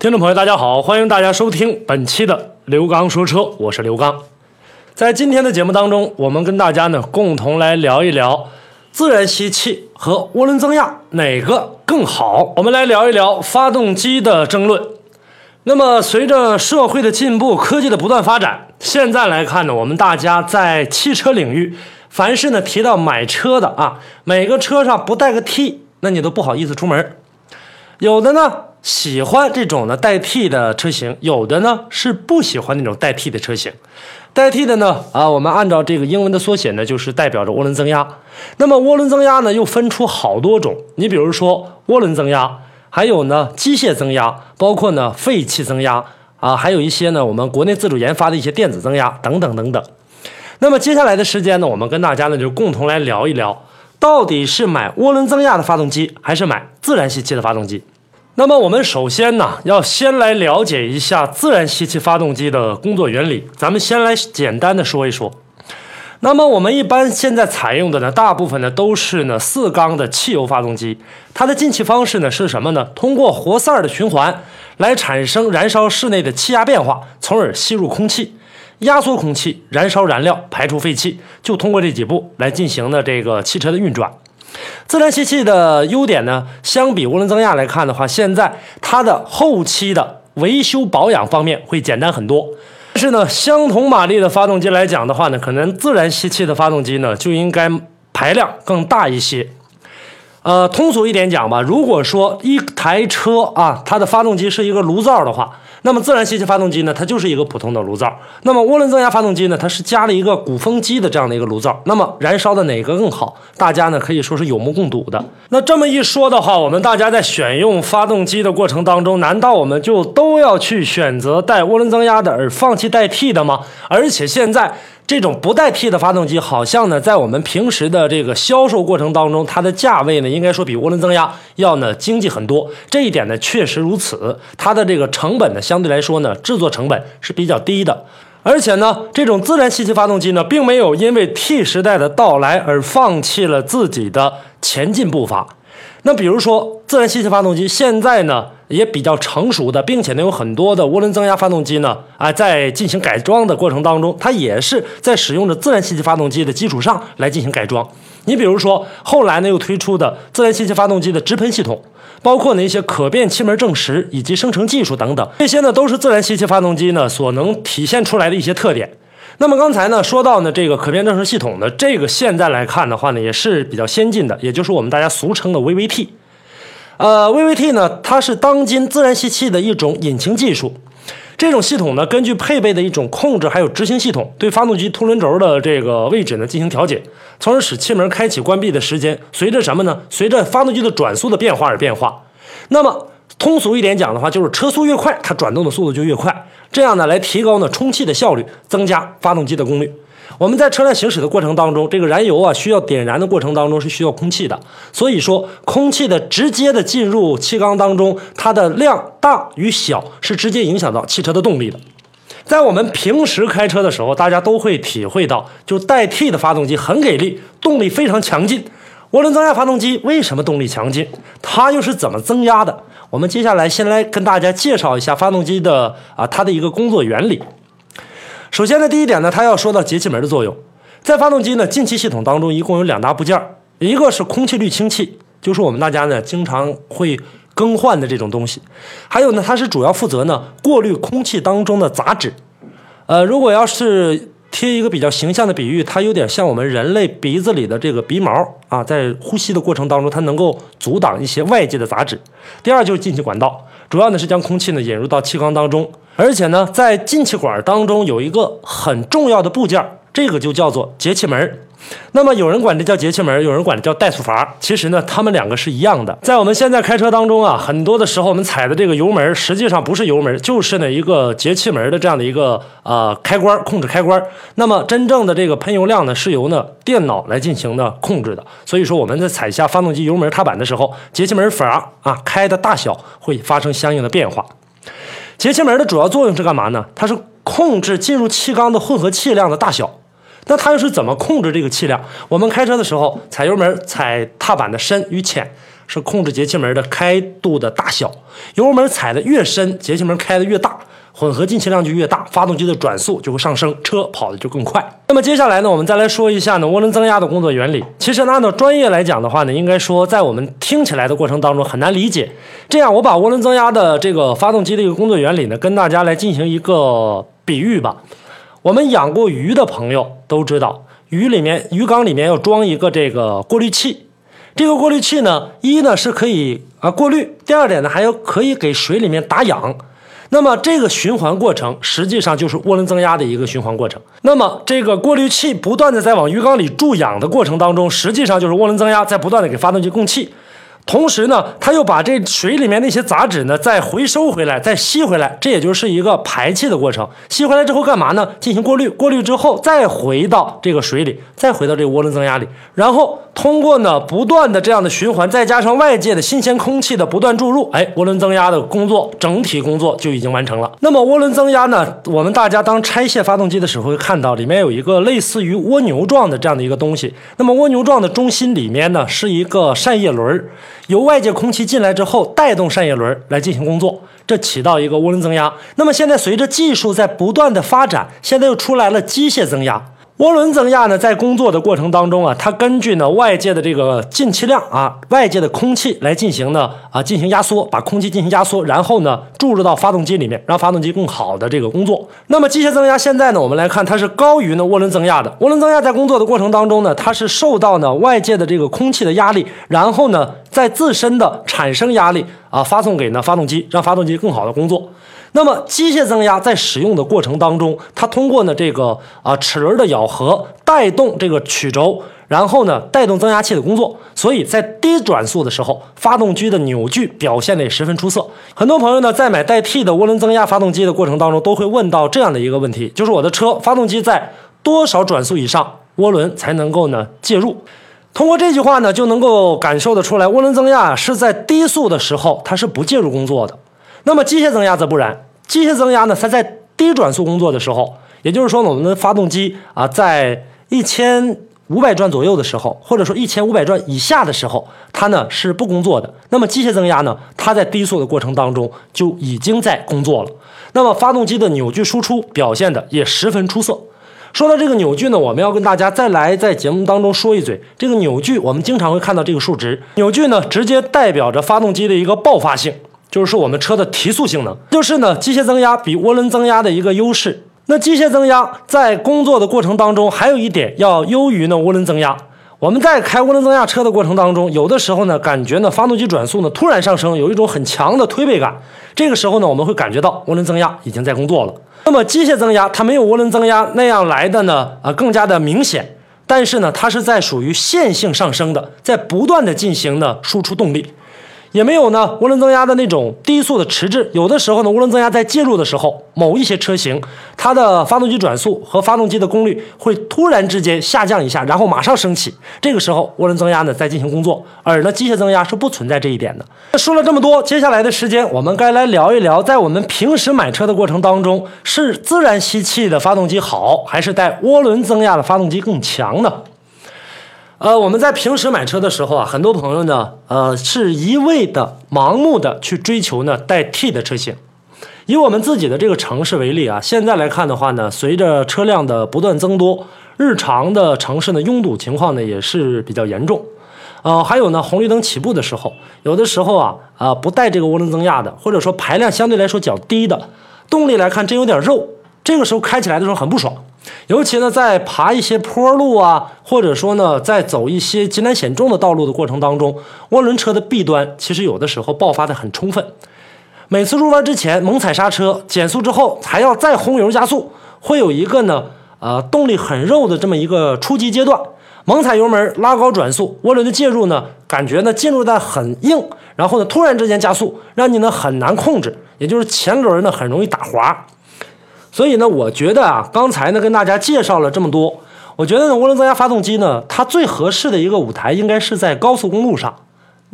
听众朋友，大家好，欢迎大家收听本期的刘刚说车，我是刘刚。在今天的节目当中，我们跟大家呢共同来聊一聊自然吸气和涡轮增压哪个更好。我们来聊一聊发动机的争论。那么，随着社会的进步，科技的不断发展，现在来看呢，我们大家在汽车领域，凡是呢提到买车的啊，每个车上不带个 T，那你都不好意思出门。有的呢。喜欢这种呢代替的车型，有的呢是不喜欢那种代替的车型。代替的呢啊，我们按照这个英文的缩写呢，就是代表着涡轮增压。那么涡轮增压呢又分出好多种，你比如说涡轮增压，还有呢机械增压，包括呢废气增压啊，还有一些呢我们国内自主研发的一些电子增压等等等等。那么接下来的时间呢，我们跟大家呢就共同来聊一聊，到底是买涡轮增压的发动机，还是买自然吸气的发动机？那么我们首先呢，要先来了解一下自然吸气发动机的工作原理。咱们先来简单的说一说。那么我们一般现在采用的呢，大部分呢都是呢四缸的汽油发动机。它的进气方式呢是什么呢？通过活塞的循环来产生燃烧室内的气压变化，从而吸入空气，压缩空气，燃烧燃料，排出废气。就通过这几步来进行的这个汽车的运转。自然吸气的优点呢，相比涡轮增压来看的话，现在它的后期的维修保养方面会简单很多。但是呢，相同马力的发动机来讲的话呢，可能自然吸气的发动机呢就应该排量更大一些。呃，通俗一点讲吧，如果说一台车啊，它的发动机是一个炉灶的话。那么自然吸气发动机呢，它就是一个普通的炉灶。那么涡轮增压发动机呢，它是加了一个鼓风机的这样的一个炉灶。那么燃烧的哪个更好？大家呢可以说是有目共睹的。那这么一说的话，我们大家在选用发动机的过程当中，难道我们就都要去选择带涡轮增压的，而放弃代替的吗？而且现在。这种不带 T 的发动机，好像呢，在我们平时的这个销售过程当中，它的价位呢，应该说比涡轮增压要呢经济很多。这一点呢，确实如此。它的这个成本呢，相对来说呢，制作成本是比较低的。而且呢，这种自然吸气发动机呢，并没有因为 T 时代的到来而放弃了自己的前进步伐。那比如说，自然吸气发动机现在呢？也比较成熟的，并且呢有很多的涡轮增压发动机呢，啊，在进行改装的过程当中，它也是在使用着自然吸气发动机的基础上来进行改装。你比如说，后来呢又推出的自然吸气发动机的直喷系统，包括呢一些可变气门正时以及生成技术等等，这些呢都是自然吸气发动机呢所能体现出来的一些特点。那么刚才呢说到呢这个可变正时系统呢，这个现在来看的话呢也是比较先进的，也就是我们大家俗称的 VVT。呃，VVT 呢，它是当今自然吸气的一种引擎技术。这种系统呢，根据配备的一种控制还有执行系统，对发动机凸轮轴的这个位置呢进行调节，从而使气门开启关闭的时间随着什么呢？随着发动机的转速的变化而变化。那么通俗一点讲的话，就是车速越快，它转动的速度就越快，这样呢来提高呢充气的效率，增加发动机的功率。我们在车辆行驶的过程当中，这个燃油啊需要点燃的过程当中是需要空气的，所以说空气的直接的进入气缸当中，它的量大与小是直接影响到汽车的动力的。在我们平时开车的时候，大家都会体会到，就代替的发动机很给力，动力非常强劲。涡轮增压发动机为什么动力强劲？它又是怎么增压的？我们接下来先来跟大家介绍一下发动机的啊它的一个工作原理。首先呢，第一点呢，它要说到节气门的作用。在发动机呢进气系统当中，一共有两大部件一个是空气滤清器，就是我们大家呢经常会更换的这种东西；还有呢，它是主要负责呢过滤空气当中的杂质。呃，如果要是贴一个比较形象的比喻，它有点像我们人类鼻子里的这个鼻毛啊，在呼吸的过程当中，它能够阻挡一些外界的杂质。第二就是进气管道，主要呢是将空气呢引入到气缸当中。而且呢，在进气管当中有一个很重要的部件，这个就叫做节气门。那么有人管这叫节气门，有人管这叫怠速阀。其实呢，它们两个是一样的。在我们现在开车当中啊，很多的时候我们踩的这个油门，实际上不是油门，就是呢一个节气门的这样的一个呃开关控制开关。那么真正的这个喷油量呢，是由呢电脑来进行的控制的。所以说我们在踩下发动机油门踏板的时候，节气门阀啊开的大小会发生相应的变化。节气门的主要作用是干嘛呢？它是控制进入气缸的混合气量的大小。那它又是怎么控制这个气量？我们开车的时候踩油门、踩踏板的深与浅，是控制节气门的开度的大小，油门踩的越深，节气门开的越大。混合进气量就越大，发动机的转速就会上升，车跑的就更快。那么接下来呢，我们再来说一下呢涡轮增压的工作原理。其实呢，按照专业来讲的话呢，应该说在我们听起来的过程当中很难理解。这样，我把涡轮增压的这个发动机的一个工作原理呢，跟大家来进行一个比喻吧。我们养过鱼的朋友都知道，鱼里面鱼缸里面要装一个这个过滤器。这个过滤器呢，一呢是可以啊过滤，第二点呢还要可以给水里面打氧。那么这个循环过程实际上就是涡轮增压的一个循环过程。那么这个过滤器不断的在往鱼缸里注氧的过程当中，实际上就是涡轮增压在不断的给发动机供气。同时呢，它又把这水里面那些杂质呢再回收回来，再吸回来，这也就是一个排气的过程。吸回来之后干嘛呢？进行过滤，过滤之后再回到这个水里，再回到这个涡轮增压里，然后通过呢不断的这样的循环，再加上外界的新鲜空气的不断注入，哎，涡轮增压的工作整体工作就已经完成了。那么涡轮增压呢，我们大家当拆卸发动机的时候会看到里面有一个类似于蜗牛状的这样的一个东西。那么蜗牛状的中心里面呢是一个扇叶轮。由外界空气进来之后，带动扇叶轮来进行工作，这起到一个涡轮增压。那么现在随着技术在不断的发展，现在又出来了机械增压。涡轮增压呢，在工作的过程当中啊，它根据呢外界的这个进气量啊，外界的空气来进行呢啊进行压缩，把空气进行压缩，然后呢注入到发动机里面，让发动机更好的这个工作。那么机械增压现在呢，我们来看它是高于呢涡轮增压的。涡轮增压在工作的过程当中呢，它是受到呢外界的这个空气的压力，然后呢在自身的产生压力啊，发送给呢发动机，让发动机更好的工作。那么机械增压在使用的过程当中，它通过呢这个啊齿轮的咬合带动这个曲轴，然后呢带动增压器的工作，所以在低转速的时候，发动机的扭矩表现的也十分出色。很多朋友呢在买带 T 的涡轮增压发动机的过程当中，都会问到这样的一个问题，就是我的车发动机在多少转速以上，涡轮才能够呢介入？通过这句话呢，就能够感受得出来，涡轮增压是在低速的时候它是不介入工作的。那么机械增压则不然，机械增压呢，它在低转速工作的时候，也就是说，我们的发动机啊，在一千五百转左右的时候，或者说一千五百转以下的时候，它呢是不工作的。那么机械增压呢，它在低速的过程当中就已经在工作了。那么发动机的扭矩输出表现的也十分出色。说到这个扭矩呢，我们要跟大家再来在节目当中说一嘴，这个扭矩我们经常会看到这个数值，扭矩呢直接代表着发动机的一个爆发性。就是说，我们车的提速性能，就是呢，机械增压比涡轮增压的一个优势。那机械增压在工作的过程当中，还有一点要优于呢涡轮增压。我们在开涡轮增压车的过程当中，有的时候呢，感觉呢发动机转速呢突然上升，有一种很强的推背感。这个时候呢，我们会感觉到涡轮增压已经在工作了。那么机械增压它没有涡轮增压那样来的呢啊更加的明显，但是呢，它是在属于线性上升的，在不断的进行呢输出动力。也没有呢，涡轮增压的那种低速的迟滞。有的时候呢，涡轮增压在介入的时候，某一些车型，它的发动机转速和发动机的功率会突然之间下降一下，然后马上升起。这个时候，涡轮增压呢在进行工作，而呢机械增压是不存在这一点的。那说了这么多，接下来的时间我们该来聊一聊，在我们平时买车的过程当中，是自然吸气的发动机好，还是带涡轮增压的发动机更强呢？呃，我们在平时买车的时候啊，很多朋友呢，呃，是一味的盲目的去追求呢带 T 的车型。以我们自己的这个城市为例啊，现在来看的话呢，随着车辆的不断增多，日常的城市呢拥堵情况呢也是比较严重。呃，还有呢，红绿灯起步的时候，有的时候啊，啊不带这个涡轮增压的，或者说排量相对来说较低的，动力来看真有点肉，这个时候开起来的时候很不爽。尤其呢，在爬一些坡路啊，或者说呢，在走一些极难险重的道路的过程当中，涡轮车的弊端其实有的时候爆发的很充分。每次入弯之前猛踩刹车，减速之后还要再轰油加速，会有一个呢，呃，动力很肉的这么一个初级阶段。猛踩油门拉高转速，涡轮的介入呢，感觉呢进入的很硬，然后呢突然之间加速，让你呢很难控制，也就是前轮呢很容易打滑。所以呢，我觉得啊，刚才呢跟大家介绍了这么多，我觉得呢涡轮增压发动机呢，它最合适的一个舞台应该是在高速公路上，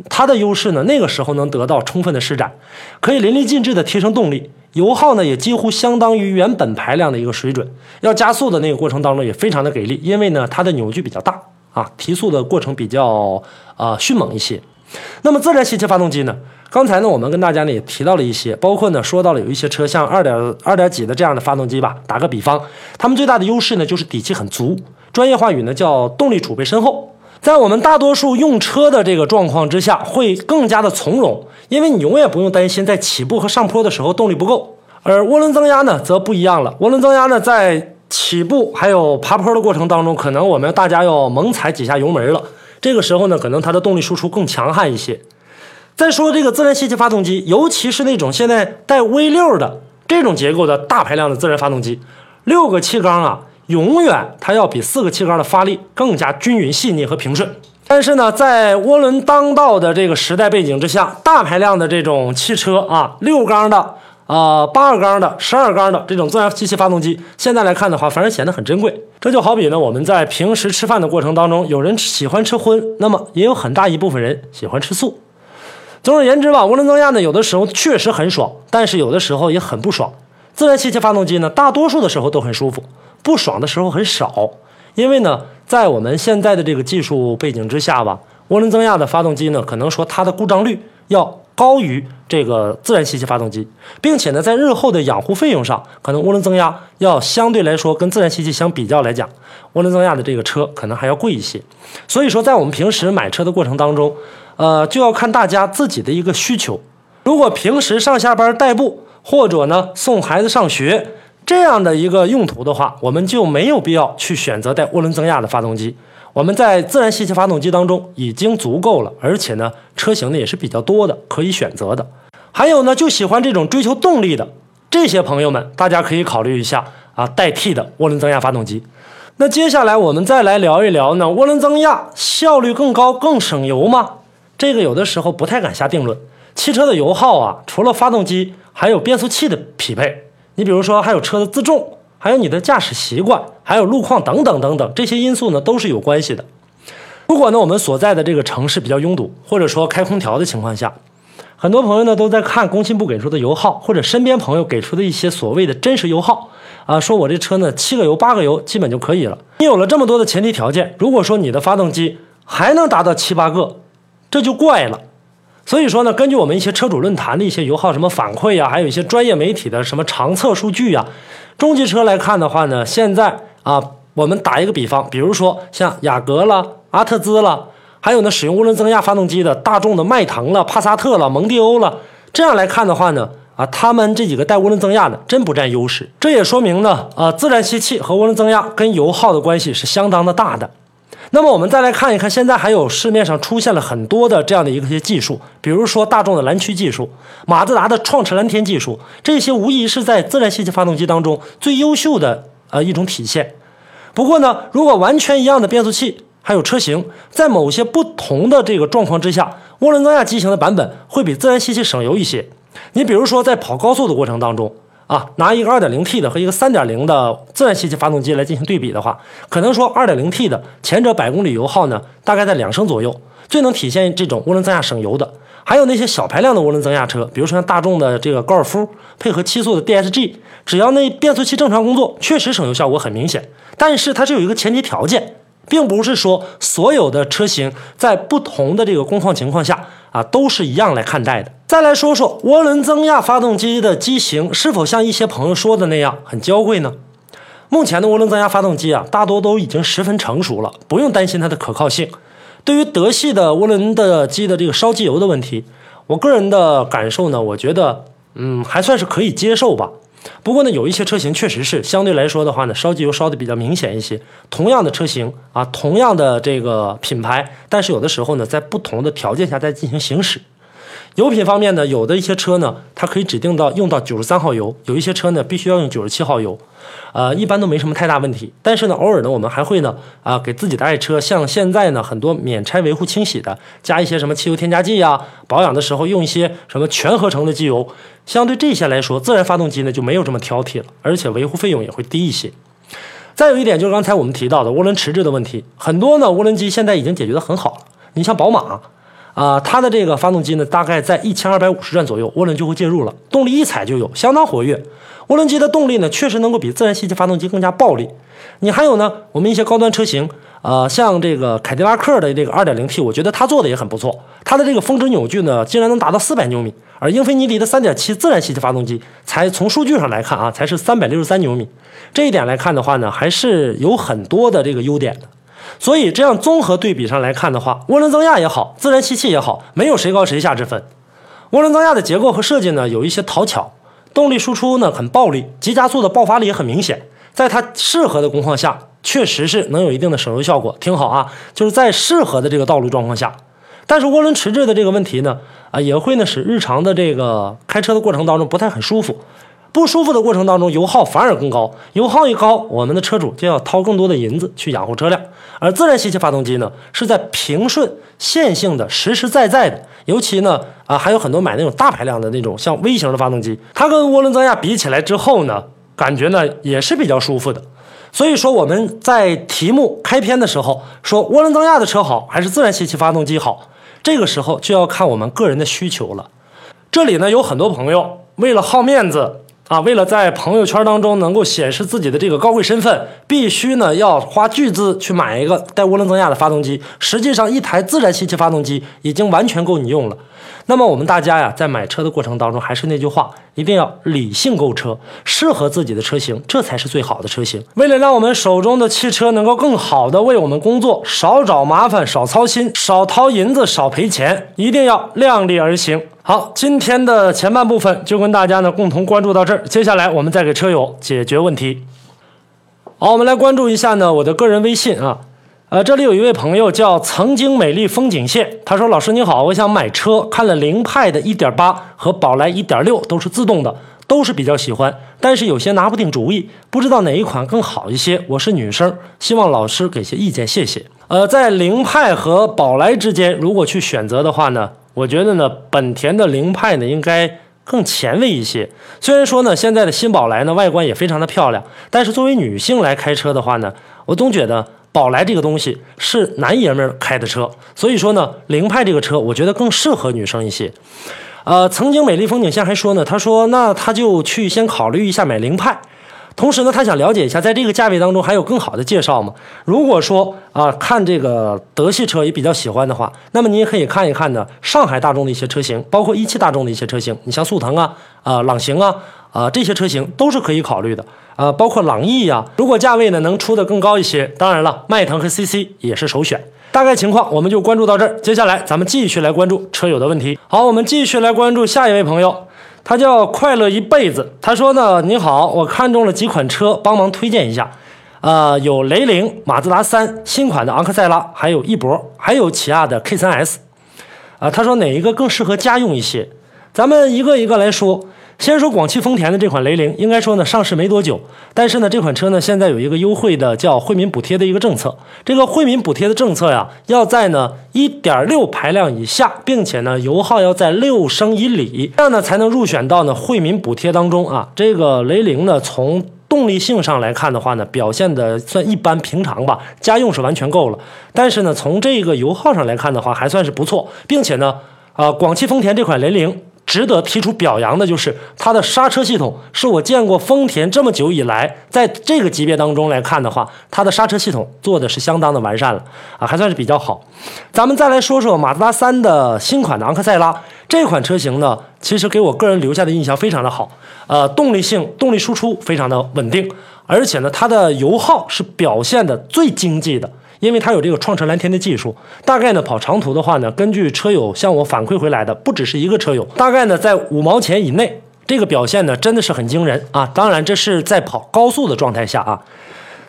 它的优势呢那个时候能得到充分的施展，可以淋漓尽致的提升动力，油耗呢也几乎相当于原本排量的一个水准，要加速的那个过程当中也非常的给力，因为呢它的扭矩比较大啊，提速的过程比较啊迅猛一些。那么自然吸气发动机呢？刚才呢，我们跟大家呢也提到了一些，包括呢说到了有一些车像二点二点几的这样的发动机吧。打个比方，它们最大的优势呢就是底气很足，专业话语呢叫动力储备深厚。在我们大多数用车的这个状况之下，会更加的从容，因为你永远不用担心在起步和上坡的时候动力不够。而涡轮增压呢则不一样了，涡轮增压呢在起步还有爬坡的过程当中，可能我们大家要猛踩几下油门了。这个时候呢，可能它的动力输出更强悍一些。再说这个自然吸气发动机，尤其是那种现在带 V 六的这种结构的大排量的自然发动机，六个气缸啊，永远它要比四个气缸的发力更加均匀、细腻和平顺。但是呢，在涡轮当道的这个时代背景之下，大排量的这种汽车啊，六缸的、啊八缸的、十二缸的这种自然吸气发动机，现在来看的话，反而显得很珍贵。这就好比呢，我们在平时吃饭的过程当中，有人喜欢吃荤，那么也有很大一部分人喜欢吃素。总而言之吧，涡轮增压呢，有的时候确实很爽，但是有的时候也很不爽。自然吸气发动机呢，大多数的时候都很舒服，不爽的时候很少。因为呢，在我们现在的这个技术背景之下吧，涡轮增压的发动机呢，可能说它的故障率要高于这个自然吸气发动机，并且呢，在日后的养护费用上，可能涡轮增压要相对来说跟自然吸气相比较来讲，涡轮增压的这个车可能还要贵一些。所以说，在我们平时买车的过程当中，呃，就要看大家自己的一个需求。如果平时上下班代步，或者呢送孩子上学这样的一个用途的话，我们就没有必要去选择带涡轮增压的发动机。我们在自然吸气发动机当中已经足够了，而且呢车型呢也是比较多的，可以选择的。还有呢，就喜欢这种追求动力的这些朋友们，大家可以考虑一下啊，代替的涡轮增压发动机。那接下来我们再来聊一聊呢，涡轮增压效率更高、更省油吗？这个有的时候不太敢下定论。汽车的油耗啊，除了发动机，还有变速器的匹配。你比如说，还有车的自重，还有你的驾驶习惯，还有路况等等等等，这些因素呢都是有关系的。如果呢我们所在的这个城市比较拥堵，或者说开空调的情况下，很多朋友呢都在看工信部给出的油耗，或者身边朋友给出的一些所谓的真实油耗啊，说我这车呢七个油八个油基本就可以了。你有了这么多的前提条件，如果说你的发动机还能达到七八个，这就怪了。所以说呢，根据我们一些车主论坛的一些油耗什么反馈呀，还有一些专业媒体的什么长测数据呀，中级车来看的话呢，现在啊，我们打一个比方，比如说像雅阁了、阿特兹了，还有呢使用涡轮增压发动机的大众的迈腾了、帕萨特了、蒙迪欧了，这样来看的话呢，啊，他们这几个带涡轮增压的真不占优势。这也说明呢，啊，自然吸气和涡轮增压跟油耗的关系是相当的大的。那么我们再来看一看，现在还有市面上出现了很多的这样的一些技术，比如说大众的蓝驱技术、马自达的创驰蓝天技术，这些无疑是在自然吸气发动机当中最优秀的呃一种体现。不过呢，如果完全一样的变速器还有车型，在某些不同的这个状况之下，涡轮增压机型的版本会比自然吸气省油一些。你比如说在跑高速的过程当中。啊，拿一个 2.0T 的和一个3.0的自然吸气发动机来进行对比的话，可能说 2.0T 的前者百公里油耗呢，大概在两升左右，最能体现这种涡轮增压省油的。还有那些小排量的涡轮增压车，比如说像大众的这个高尔夫，配合七速的 DSG，只要那变速器正常工作，确实省油效果很明显。但是它是有一个前提条件，并不是说所有的车型在不同的这个工况情况下啊都是一样来看待的。再来说说涡轮增压发动机的机型是否像一些朋友说的那样很娇贵呢？目前的涡轮增压发动机啊，大多都已经十分成熟了，不用担心它的可靠性。对于德系的涡轮的机的这个烧机油的问题，我个人的感受呢，我觉得嗯还算是可以接受吧。不过呢，有一些车型确实是相对来说的话呢，烧机油烧的比较明显一些。同样的车型啊，同样的这个品牌，但是有的时候呢，在不同的条件下再进行行驶。油品方面呢，有的一些车呢，它可以指定到用到九十三号油，有一些车呢必须要用九十七号油，呃，一般都没什么太大问题。但是呢，偶尔呢，我们还会呢，啊，给自己的爱车，像现在呢，很多免拆维护清洗的，加一些什么汽油添加剂呀，保养的时候用一些什么全合成的机油，相对这些来说，自然发动机呢就没有这么挑剔了，而且维护费用也会低一些。再有一点就是刚才我们提到的涡轮迟滞的问题，很多呢涡轮机现在已经解决得很好了，你像宝马。啊它的这个发动机呢，大概在一千二百五十转左右，涡轮就会介入了，动力一踩就有，相当活跃。涡轮机的动力呢，确实能够比自然吸气发动机更加暴力。你还有呢，我们一些高端车型呃，像这个凯迪拉克的这个 2.0T，我觉得它做的也很不错。它的这个峰值扭矩呢，竟然能达到400牛米，而英菲尼迪的3.7自然吸气发动机，才从数据上来看啊，才是363牛米。这一点来看的话呢，还是有很多的这个优点的。所以这样综合对比上来看的话，涡轮增压也好，自然吸气也好，没有谁高谁下之分。涡轮增压的结构和设计呢，有一些讨巧，动力输出呢很暴力，急加速的爆发力也很明显，在它适合的工况下。确实是能有一定的省油效果，挺好啊。就是在适合的这个道路状况下，但是涡轮迟滞的这个问题呢，啊，也会呢使日常的这个开车的过程当中不太很舒服，不舒服的过程当中油耗反而更高，油耗一高，我们的车主就要掏更多的银子去养护车辆。而自然吸气发动机呢，是在平顺线性的实实在在的，尤其呢啊还有很多买那种大排量的那种像微型的发动机，它跟涡轮增压比起来之后呢，感觉呢也是比较舒服的。所以说我们在题目开篇的时候说涡轮增压的车好还是自然吸气发动机好，这个时候就要看我们个人的需求了。这里呢有很多朋友为了好面子啊，为了在朋友圈当中能够显示自己的这个高贵身份，必须呢要花巨资去买一个带涡轮增压的发动机。实际上一台自然吸气发动机已经完全够你用了。那么我们大家呀，在买车的过程当中，还是那句话，一定要理性购车，适合自己的车型，这才是最好的车型。为了让我们手中的汽车能够更好的为我们工作，少找麻烦，少操心，少掏银子，少赔钱，一定要量力而行。好，今天的前半部分就跟大家呢共同关注到这儿，接下来我们再给车友解决问题。好，我们来关注一下呢我的个人微信啊。呃，这里有一位朋友叫曾经美丽风景线，他说：“老师你好，我想买车，看了凌派的1.8和宝来1.6都是自动的，都是比较喜欢，但是有些拿不定主意，不知道哪一款更好一些。我是女生，希望老师给些意见，谢谢。”呃，在凌派和宝来之间，如果去选择的话呢，我觉得呢，本田的凌派呢应该更前卫一些。虽然说呢，现在的新宝来呢外观也非常的漂亮，但是作为女性来开车的话呢，我总觉得。宝来这个东西是男爷们儿开的车，所以说呢，凌派这个车我觉得更适合女生一些。呃，曾经美丽风景线还说呢，他说那他就去先考虑一下买凌派，同时呢，他想了解一下在这个价位当中还有更好的介绍吗？如果说啊看这个德系车也比较喜欢的话，那么你也可以看一看呢上海大众的一些车型，包括一汽大众的一些车型，你像速腾啊、啊朗行啊、啊这些车型都是可以考虑的。啊，包括朗逸呀，如果价位呢能出的更高一些，当然了，迈腾和 CC 也是首选。大概情况我们就关注到这儿，接下来咱们继续来关注车友的问题。好，我们继续来关注下一位朋友，他叫快乐一辈子。他说呢，你好，我看中了几款车，帮忙推荐一下。呃，有雷凌、马自达三、新款的昂克赛拉，还有翼博，还有起亚的 K3S。啊，他说哪一个更适合家用一些？咱们一个一个来说。先说广汽丰田的这款雷凌，应该说呢上市没多久，但是呢这款车呢现在有一个优惠的叫惠民补贴的一个政策。这个惠民补贴的政策呀，要在呢1.6排量以下，并且呢油耗要在六升以里，这样呢才能入选到呢惠民补贴当中啊。这个雷凌呢从动力性上来看的话呢，表现的算一般平常吧，家用是完全够了。但是呢从这个油耗上来看的话，还算是不错，并且呢，啊广汽丰田这款雷凌。值得提出表扬的就是它的刹车系统，是我见过丰田这么久以来，在这个级别当中来看的话，它的刹车系统做的是相当的完善了啊，还算是比较好。咱们再来说说马自达三的新款的昂克赛拉这款车型呢，其实给我个人留下的印象非常的好，呃，动力性、动力输出非常的稳定，而且呢，它的油耗是表现的最经济的。因为它有这个创驰蓝天的技术，大概呢跑长途的话呢，根据车友向我反馈回来的，不只是一个车友，大概呢在五毛钱以内，这个表现呢真的是很惊人啊！当然这是在跑高速的状态下啊。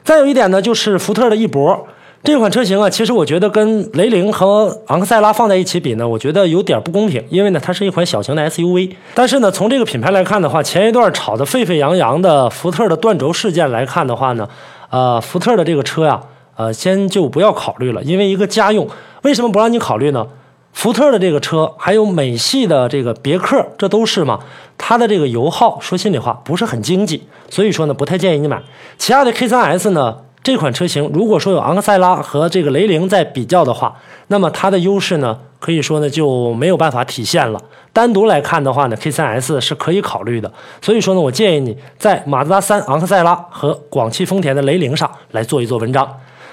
再有一点呢，就是福特的翼博这款车型啊，其实我觉得跟雷凌和昂克赛拉放在一起比呢，我觉得有点不公平，因为呢它是一款小型的 SUV，但是呢从这个品牌来看的话，前一段炒得沸沸扬扬的福特的断轴事件来看的话呢，呃，福特的这个车呀。呃，先就不要考虑了，因为一个家用，为什么不让你考虑呢？福特的这个车，还有美系的这个别克，这都是嘛，它的这个油耗，说心里话不是很经济，所以说呢，不太建议你买。其他的 K3S 呢，这款车型如果说有昂克赛拉和这个雷凌在比较的话，那么它的优势呢，可以说呢就没有办法体现了。单独来看的话呢，K3S 是可以考虑的。所以说呢，我建议你在马自达三、昂克赛拉和广汽丰田的雷凌上来做一做文章。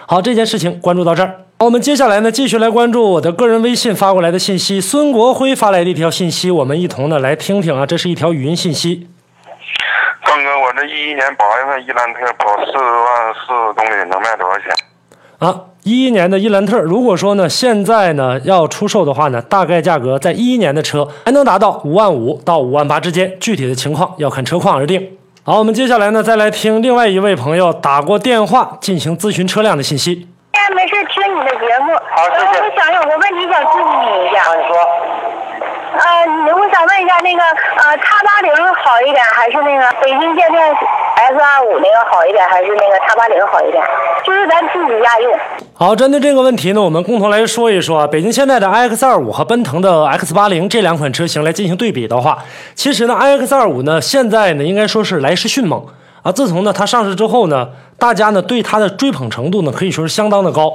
好，这件事情关注到这儿。我们接下来呢，继续来关注我的个人微信发过来的信息。孙国辉发来的一条信息，我们一同呢来听听啊，这是一条语音信息。刚哥，我这一一年八月份伊兰特跑四万四公里，能卖多少钱？啊，一一年的伊兰特，如果说呢现在呢要出售的话呢，大概价格在一一年的车还能达到五万五到五万八之间，具体的情况要看车况而定。好，我们接下来呢，再来听另外一位朋友打过电话进行咨询车辆的信息。哎，没事，听你的节目。好谢谢呃我想有个问题想咨询你一下。你说，呃，你我想问一下，那个呃，叉八零好一点，还是那个北京现代 S 二五那个好一点，还是那个叉八零好一点？就是咱自己家用。好，针对这个问题呢，我们共同来说一说啊，北京现代的 iX 二五和奔腾的 X 八零这两款车型来进行对比的话，其实呢，iX 二五呢现在呢应该说是来势迅猛啊。自从呢它上市之后呢，大家呢对它的追捧程度呢可以说是相当的高。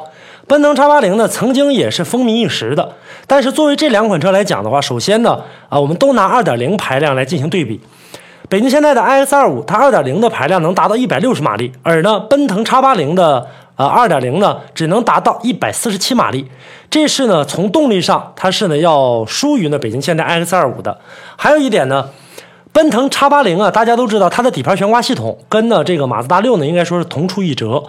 奔腾叉八零呢曾经也是风靡一时的，但是作为这两款车来讲的话，首先呢啊，我们都拿2.0排量来进行对比。北京现代的 iX 二五，它2.0的排量能达到160马力，而呢，奔腾叉八零的呃2.0呢，只能达到147马力。这是呢，从动力上它是呢要输于呢北京现代 iX 二五的。还有一点呢，奔腾 X 八零啊，大家都知道它的底盘悬挂系统跟呢这个马自达六呢应该说是同出一辙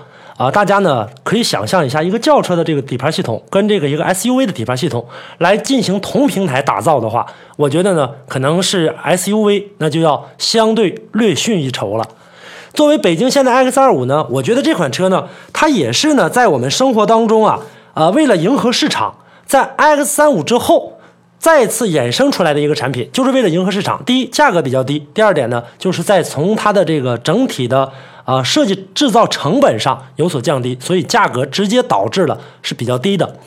啊。大家呢可以想象一下，一个轿车的这个底盘系统跟这个一个 SUV 的底盘系统来进行同平台打造的话，我觉得呢可能是 SUV 那就要相对略逊一筹了。作为北京现代 X 二五呢，我觉得这款车呢，它也是呢在我们生活当中啊，呃，为了迎合市场，在 X 三五之后。再次衍生出来的一个产品，就是为了迎合市场。第一，价格比较低；第二点呢，就是在从它的这个整体的啊设计制造成本上有所降低，所以价格直接导致了是比较低的。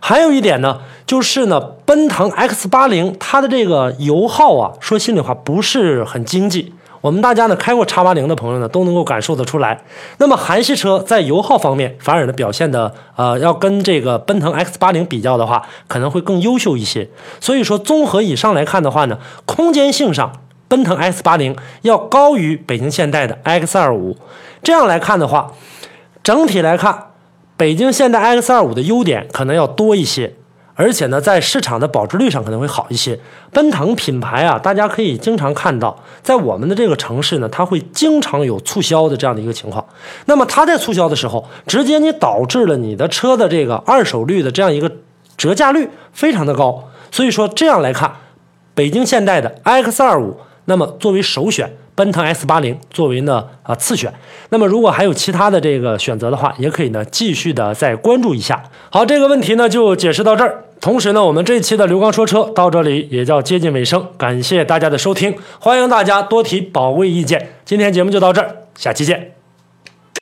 还有一点呢，就是呢，奔腾 X 八零它的这个油耗啊，说心里话不是很经济。我们大家呢开过叉八零的朋友呢都能够感受得出来。那么韩系车在油耗方面反而呢表现的呃要跟这个奔腾 X 八零比较的话，可能会更优秀一些。所以说综合以上来看的话呢，空间性上奔腾 X 八零要高于北京现代的 X 二五。这样来看的话，整体来看，北京现代 X 二五的优点可能要多一些。而且呢，在市场的保值率上可能会好一些。奔腾品牌啊，大家可以经常看到，在我们的这个城市呢，它会经常有促销的这样的一个情况。那么它在促销的时候，直接你导致了你的车的这个二手率的这样一个折价率非常的高。所以说这样来看，北京现代的 X 二五，那么作为首选。奔腾 S 八零作为呢啊次选，那么如果还有其他的这个选择的话，也可以呢继续的再关注一下。好，这个问题呢就解释到这儿。同时呢，我们这一期的刘刚说车到这里也叫接近尾声，感谢大家的收听，欢迎大家多提宝贵意见。今天节目就到这儿，下期见。